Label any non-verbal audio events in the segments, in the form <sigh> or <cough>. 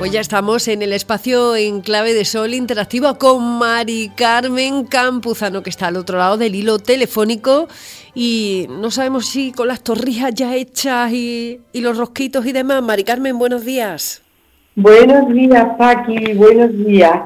Pues ya estamos en el espacio en clave de sol interactivo con Mari Carmen Campuzano, que está al otro lado del hilo telefónico. Y no sabemos si con las torrijas ya hechas y, los rosquitos y demás. Mari Carmen, buenos días. Buenos días, Paqui, buenos días.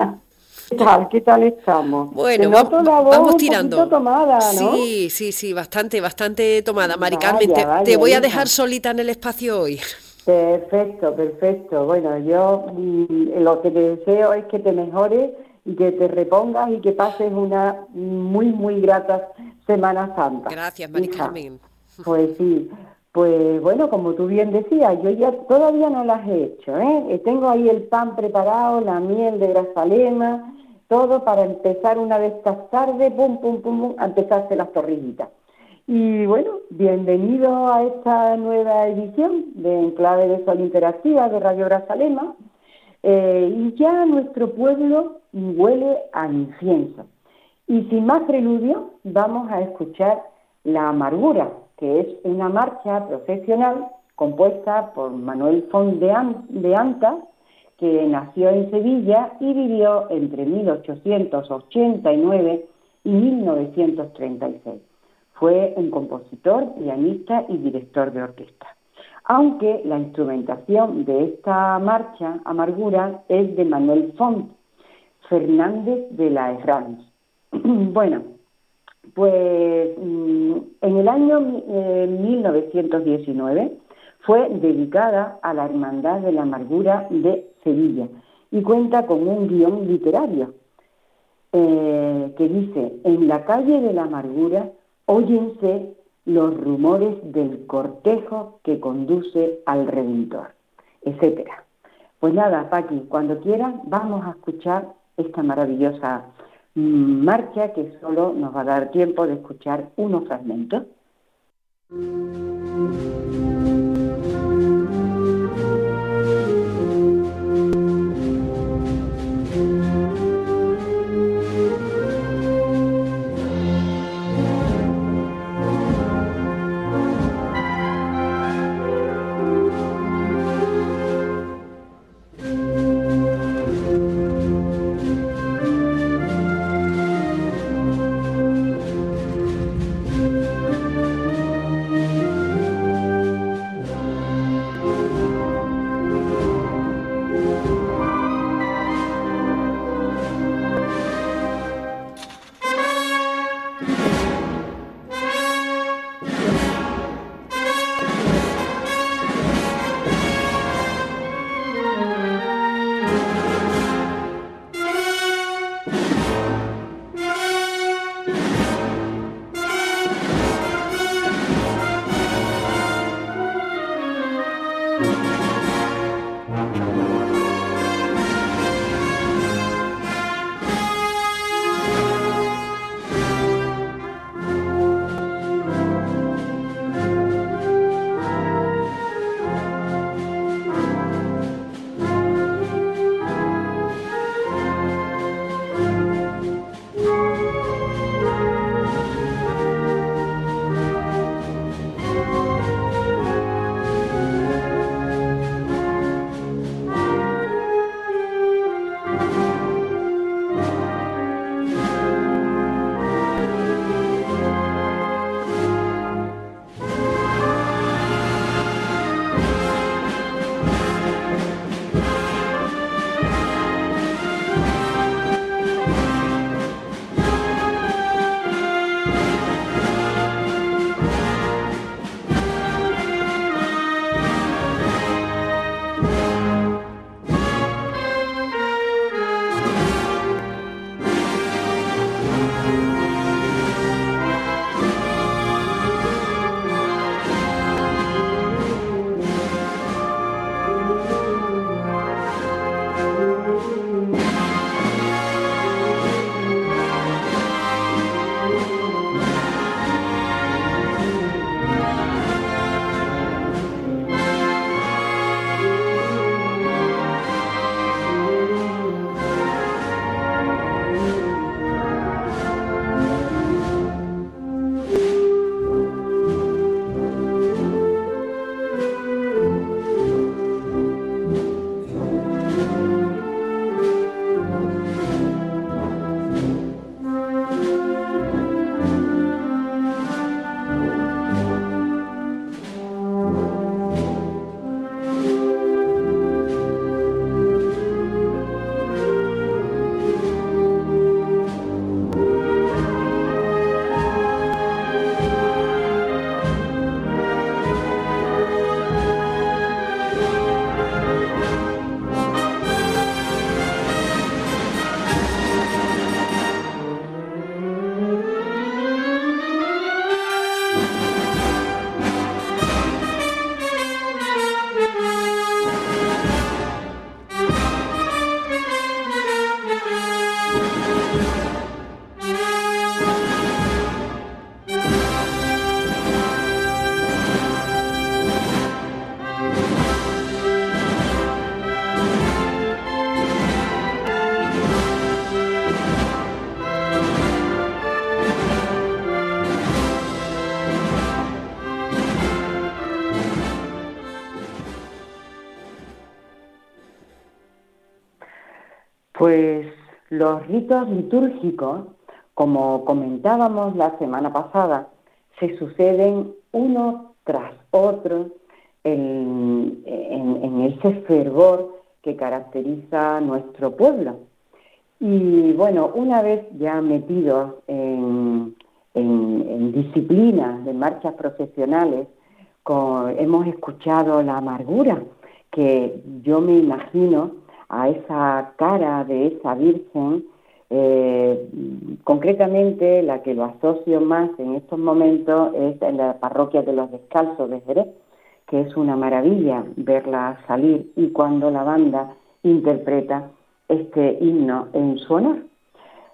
¿Qué tal? ¿Qué tal estamos? Bueno, vamos, tirando. tomada, ¿no? Sí, sí, sí, bastante, bastante tomada. Mari Carmen, te, voy a dejar solita en el espacio hoy. Perfecto, perfecto. Bueno, yo mm, lo que te deseo es que te mejores y que te repongas y que pases una muy, muy grata Semana Santa. Gracias, Mari Carmen. Pues sí. Pues bueno, como tú bien decías, yo ya todavía no las he hecho. ¿eh? ¿eh? Tengo ahí el pan preparado, la miel de grazalema, todo para empezar una de estas tardes, pum, pum, pum, pum, a empezarse las torrillitas. Y bueno, bienvenido a esta nueva edición de Enclave de Sol Interactiva de Radio Brazalema. Eh, y ya nuestro pueblo huele a incienso. Y sin más preludio, vamos a escuchar La Amargura, que es una marcha profesional compuesta por Manuel Font de, de Anta, que nació en Sevilla y vivió entre 1889 y 1936. Fue un compositor, pianista y director de orquesta. Aunque la instrumentación de esta marcha, Amargura, es de Manuel Font Fernández de la Herranz. <clears throat> bueno, pues mm, en el año 1919 eh, fue dedicada a la Hermandad de la Amargura de Sevilla y cuenta con un guion literario eh, que dice, en la calle de la Amargura óyense los rumores del cortejo que conduce al Redentor, etcétera. Pues nada, Paqui, cuando quieran vamos a escuchar esta maravillosa mm, marcha que solo nos va a dar tiempo de escuchar unos fragmentos. Pues los ritos litúrgicos, como comentábamos la semana pasada, se suceden uno tras otro en, ese fervor que caracteriza nuestro pueblo. Y bueno, una vez ya metidos en, disciplinas de marchas profesionales, hemos escuchado la amargura que yo me imagino a esa cara de esa Virgen, eh, concretamente la que lo asocio más en estos momentos es en la parroquia de los Descalzos de Jerez, que es una maravilla verla salir y cuando la banda interpreta este himno en su honor.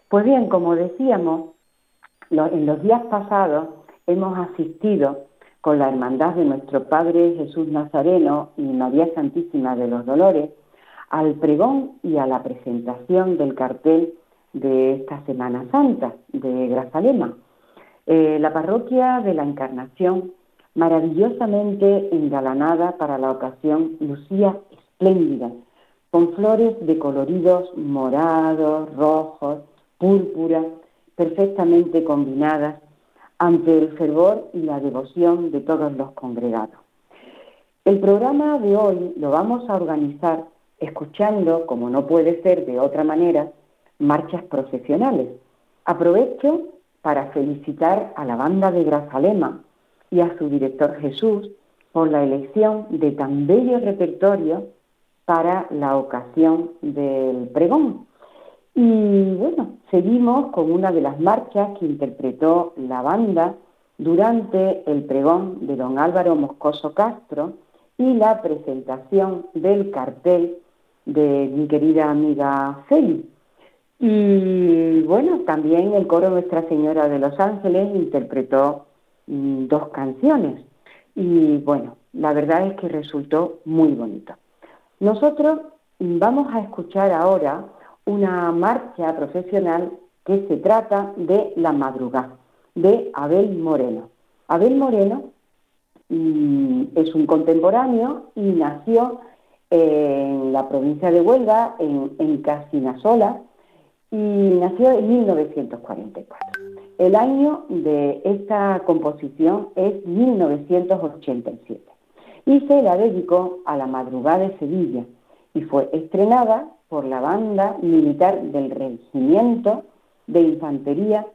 Pues bien, como decíamos, en los días pasados hemos asistido con la hermandad de nuestro Padre Jesús Nazareno y María Santísima de los Dolores al pregón y a la presentación del cartel de esta Semana Santa de Grazalema. Eh, la parroquia de la Encarnación, maravillosamente engalanada para la ocasión, lucía espléndida, con flores de coloridos morados, rojos, púrpura, perfectamente combinadas ante el fervor y la devoción de todos los congregados. El programa de hoy lo vamos a organizar escuchando, como no puede ser de otra manera, marchas profesionales. Aprovecho para felicitar a la banda de Grazalema y a su director Jesús por la elección de tan bello repertorio para la ocasión del pregón. Y bueno, seguimos con una de las marchas que interpretó la banda durante el pregón de don Álvaro Moscoso Castro y la presentación del cartel de mi querida amiga Feli. Y bueno, también el coro Nuestra Señora de los Ángeles interpretó mm, dos canciones. Y bueno, la verdad es que resultó muy bonito. Nosotros vamos a escuchar ahora una marcha profesional que se trata de La Madrugada, de Abel Moreno. Abel Moreno mm, es un contemporáneo y nació en la provincia de Huelva, en, en Casinasola, y nació en 1944. El año de esta composición es 1987 y se la dedicó a la madrugada de Sevilla y fue estrenada por la banda militar del Regimiento de Infantería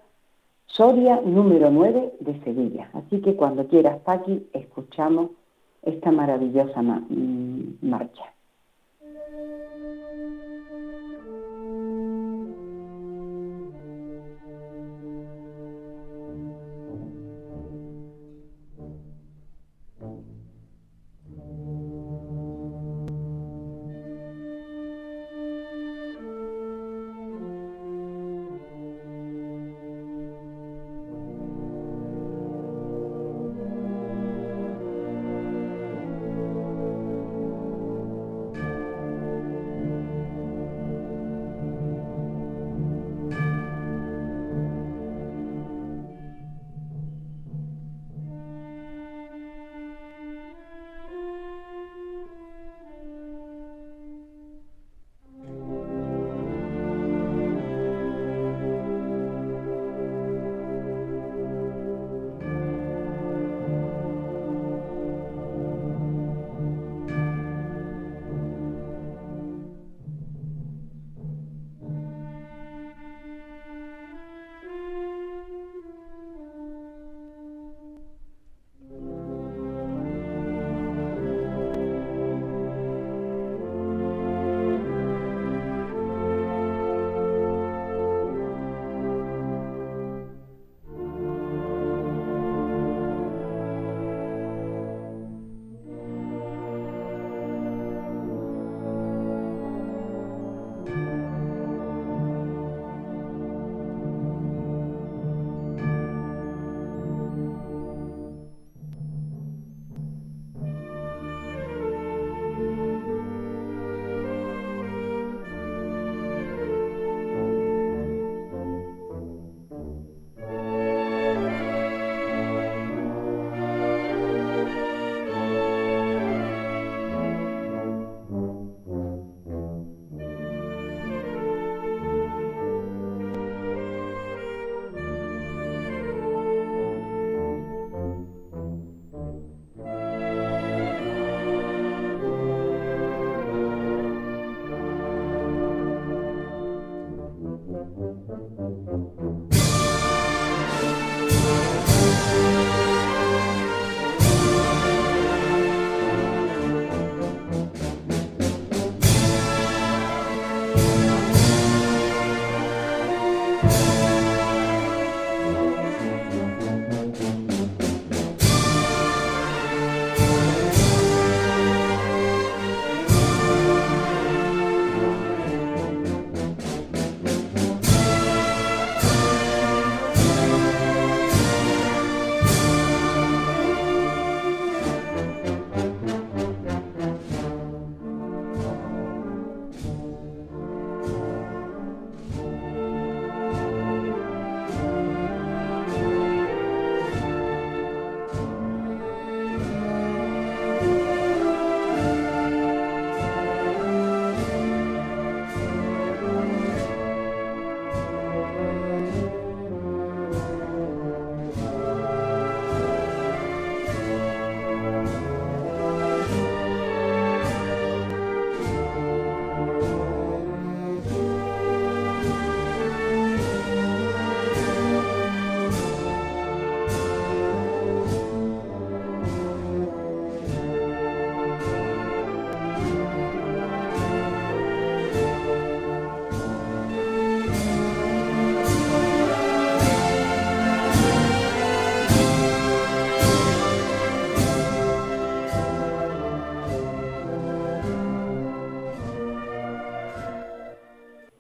Soria número 9 de Sevilla. Así que cuando quieras, Paqui, escuchamos esta maravillosa marcha.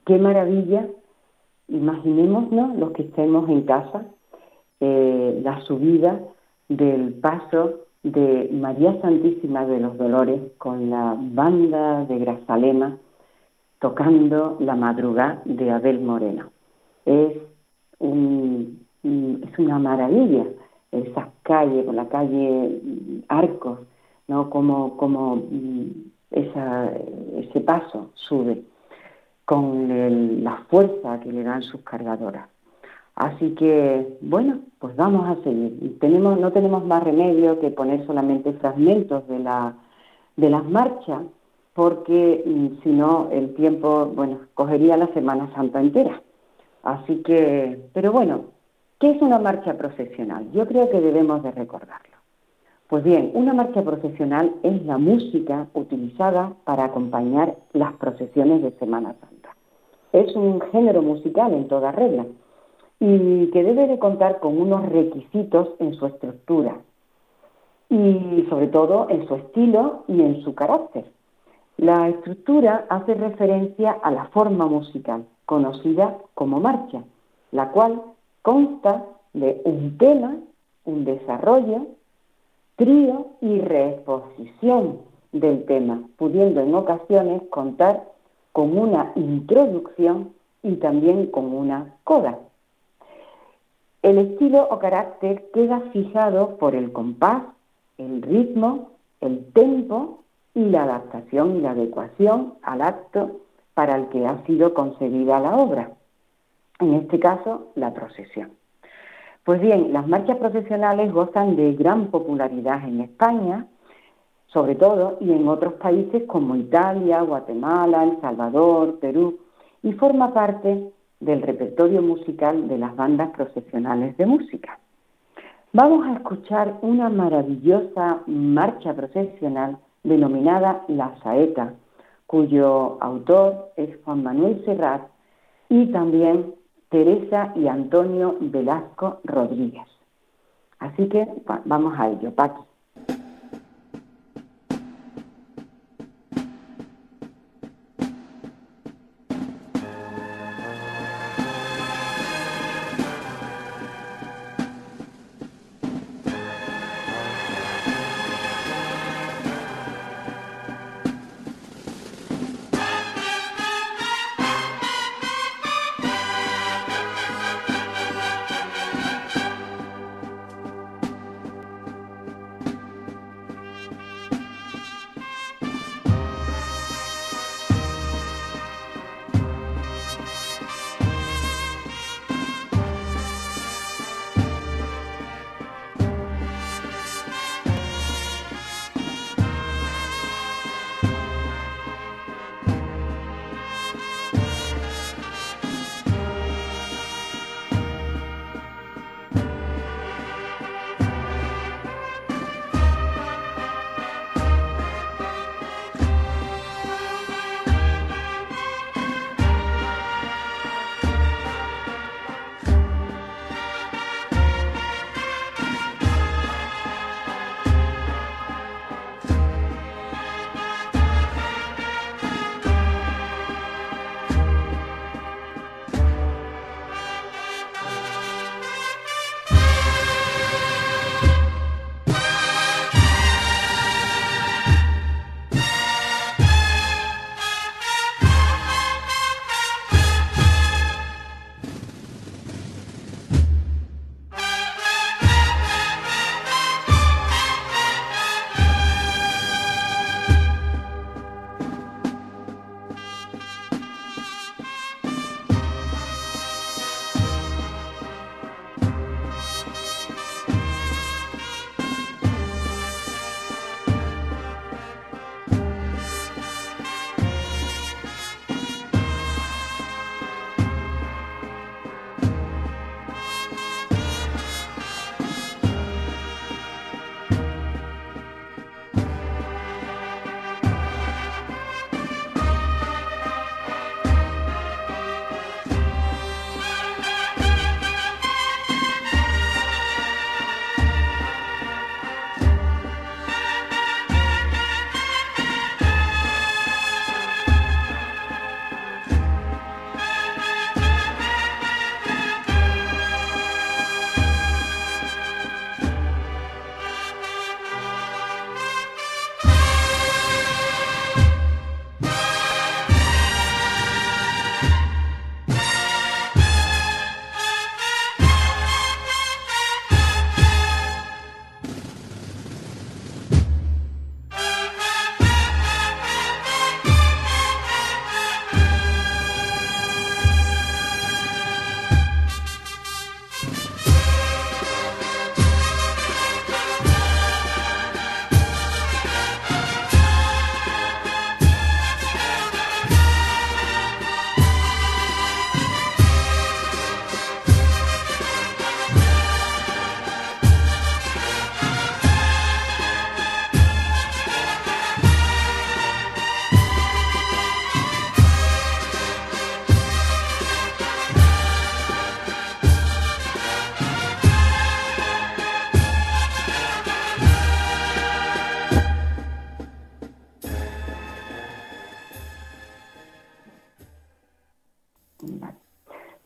Qué maravilla, imaginémonos los que estemos en casa, eh, la subida del paso de María Santísima de los Dolores con la banda de Grazalema tocando la madrugada de Abel Moreno. Es, es una maravilla esas calles, con la calle Arcos, ¿no? como, como mm, ese paso sube con la fuerza que le dan sus cargadoras. Así que, bueno, pues vamos a seguir. Tenemos, no tenemos más remedio que poner solamente fragmentos de, la, de las marchas, porque mm, si no, el tiempo, bueno, cogería la Semana Santa entera. Así que, pero bueno, ¿qué es una marcha procesional? Yo creo que debemos de recordarlo. Pues bien, una marcha procesional es la música utilizada para acompañar las procesiones de Semana Santa. Es un género musical en toda regla y que debe de contar con unos requisitos en su estructura y sobre todo en su estilo y en su carácter. La estructura hace referencia a la forma musical, conocida como marcha, la cual consta de un tema, un desarrollo, trío y reexposición del tema, pudiendo en ocasiones contar con una introducción y también con una coda. El estilo o carácter queda fijado por el compás, el ritmo, el tempo y la adaptación y la adecuación al acto para el que ha sido concebida la obra, en este caso la procesión. Pues bien, las marchas procesionales gozan de gran popularidad en España, sobre todo, y en otros países como Italia, Guatemala, El Salvador, Perú, y forma parte del repertorio musical de las bandas procesionales de música. Vamos a escuchar una maravillosa marcha procesional denominada La Saeta, cuyo autor es Juan Manuel Serrat y también Teresa y Antonio Velasco Rodríguez. Así que vamos a ello, Paqui.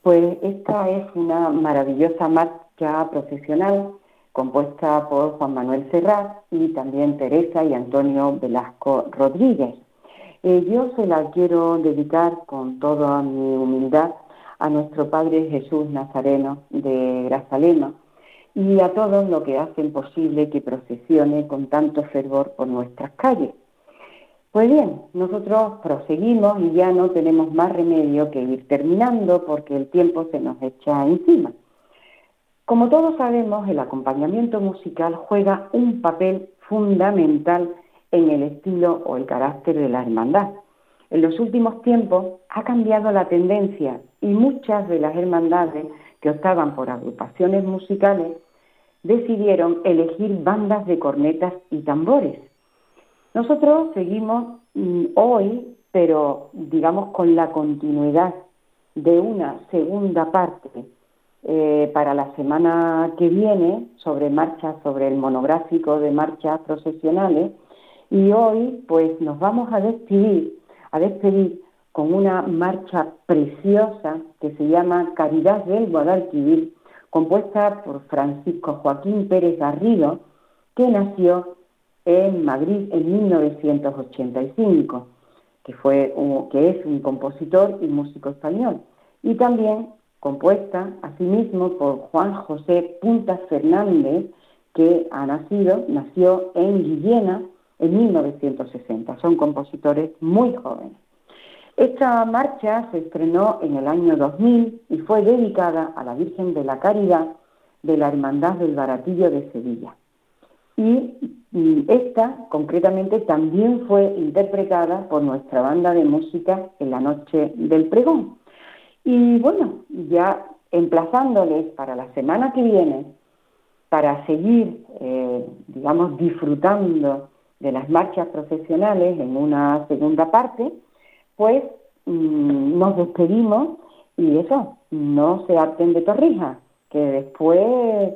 Pues esta es una maravillosa marcha profesional compuesta por Juan Manuel Serrat y también Teresa y Antonio Velasco Rodríguez. Eh, yo se la quiero dedicar con toda mi humildad a nuestro Padre Jesús Nazareno de Grazalema y a todos los que hacen posible que procesione con tanto fervor por nuestras calles. Pues bien, nosotros proseguimos y ya no tenemos más remedio que ir terminando porque el tiempo se nos echa encima. Como todos sabemos, el acompañamiento musical juega un papel fundamental en el estilo o el carácter de la hermandad. En los últimos tiempos ha cambiado la tendencia y muchas de las hermandades que optaban por agrupaciones musicales decidieron elegir bandas de cornetas y tambores. Nosotros seguimos mm, hoy, pero digamos con la continuidad de una segunda parte eh, para la semana que viene sobre marchas, sobre el monográfico de marchas procesionales. Y hoy, pues, nos vamos a despedir, a despedir con una marcha preciosa que se llama Caridad del Guadalquivir, compuesta por Francisco Joaquín Pérez Garrido, que nació en Madrid en 1985, que, fue que es un compositor y músico español. Y también compuesta asimismo por Juan José Punta Fernández, que ha nacido, nació en Guillena en 1960. Son compositores muy jóvenes. Esta marcha se estrenó en el año 2000 y fue dedicada a la Virgen de la Caridad de la Hermandad del Baratillo de Sevilla. Y, esta, concretamente, también fue interpretada por nuestra banda de música en la noche del pregón. Y bueno, ya emplazándoles para la semana que viene, para seguir, eh, digamos, disfrutando de las marchas profesionales en una segunda parte, pues mm, nos despedimos y eso, no se harten de torrijas, que después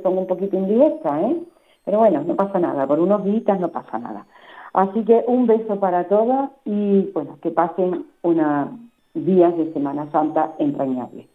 son un poquito indirectas, ¿eh? Pero bueno, no pasa nada, por unos días no pasa nada. Así que un beso para todas y bueno, que pasen una días de Semana Santa entrañable.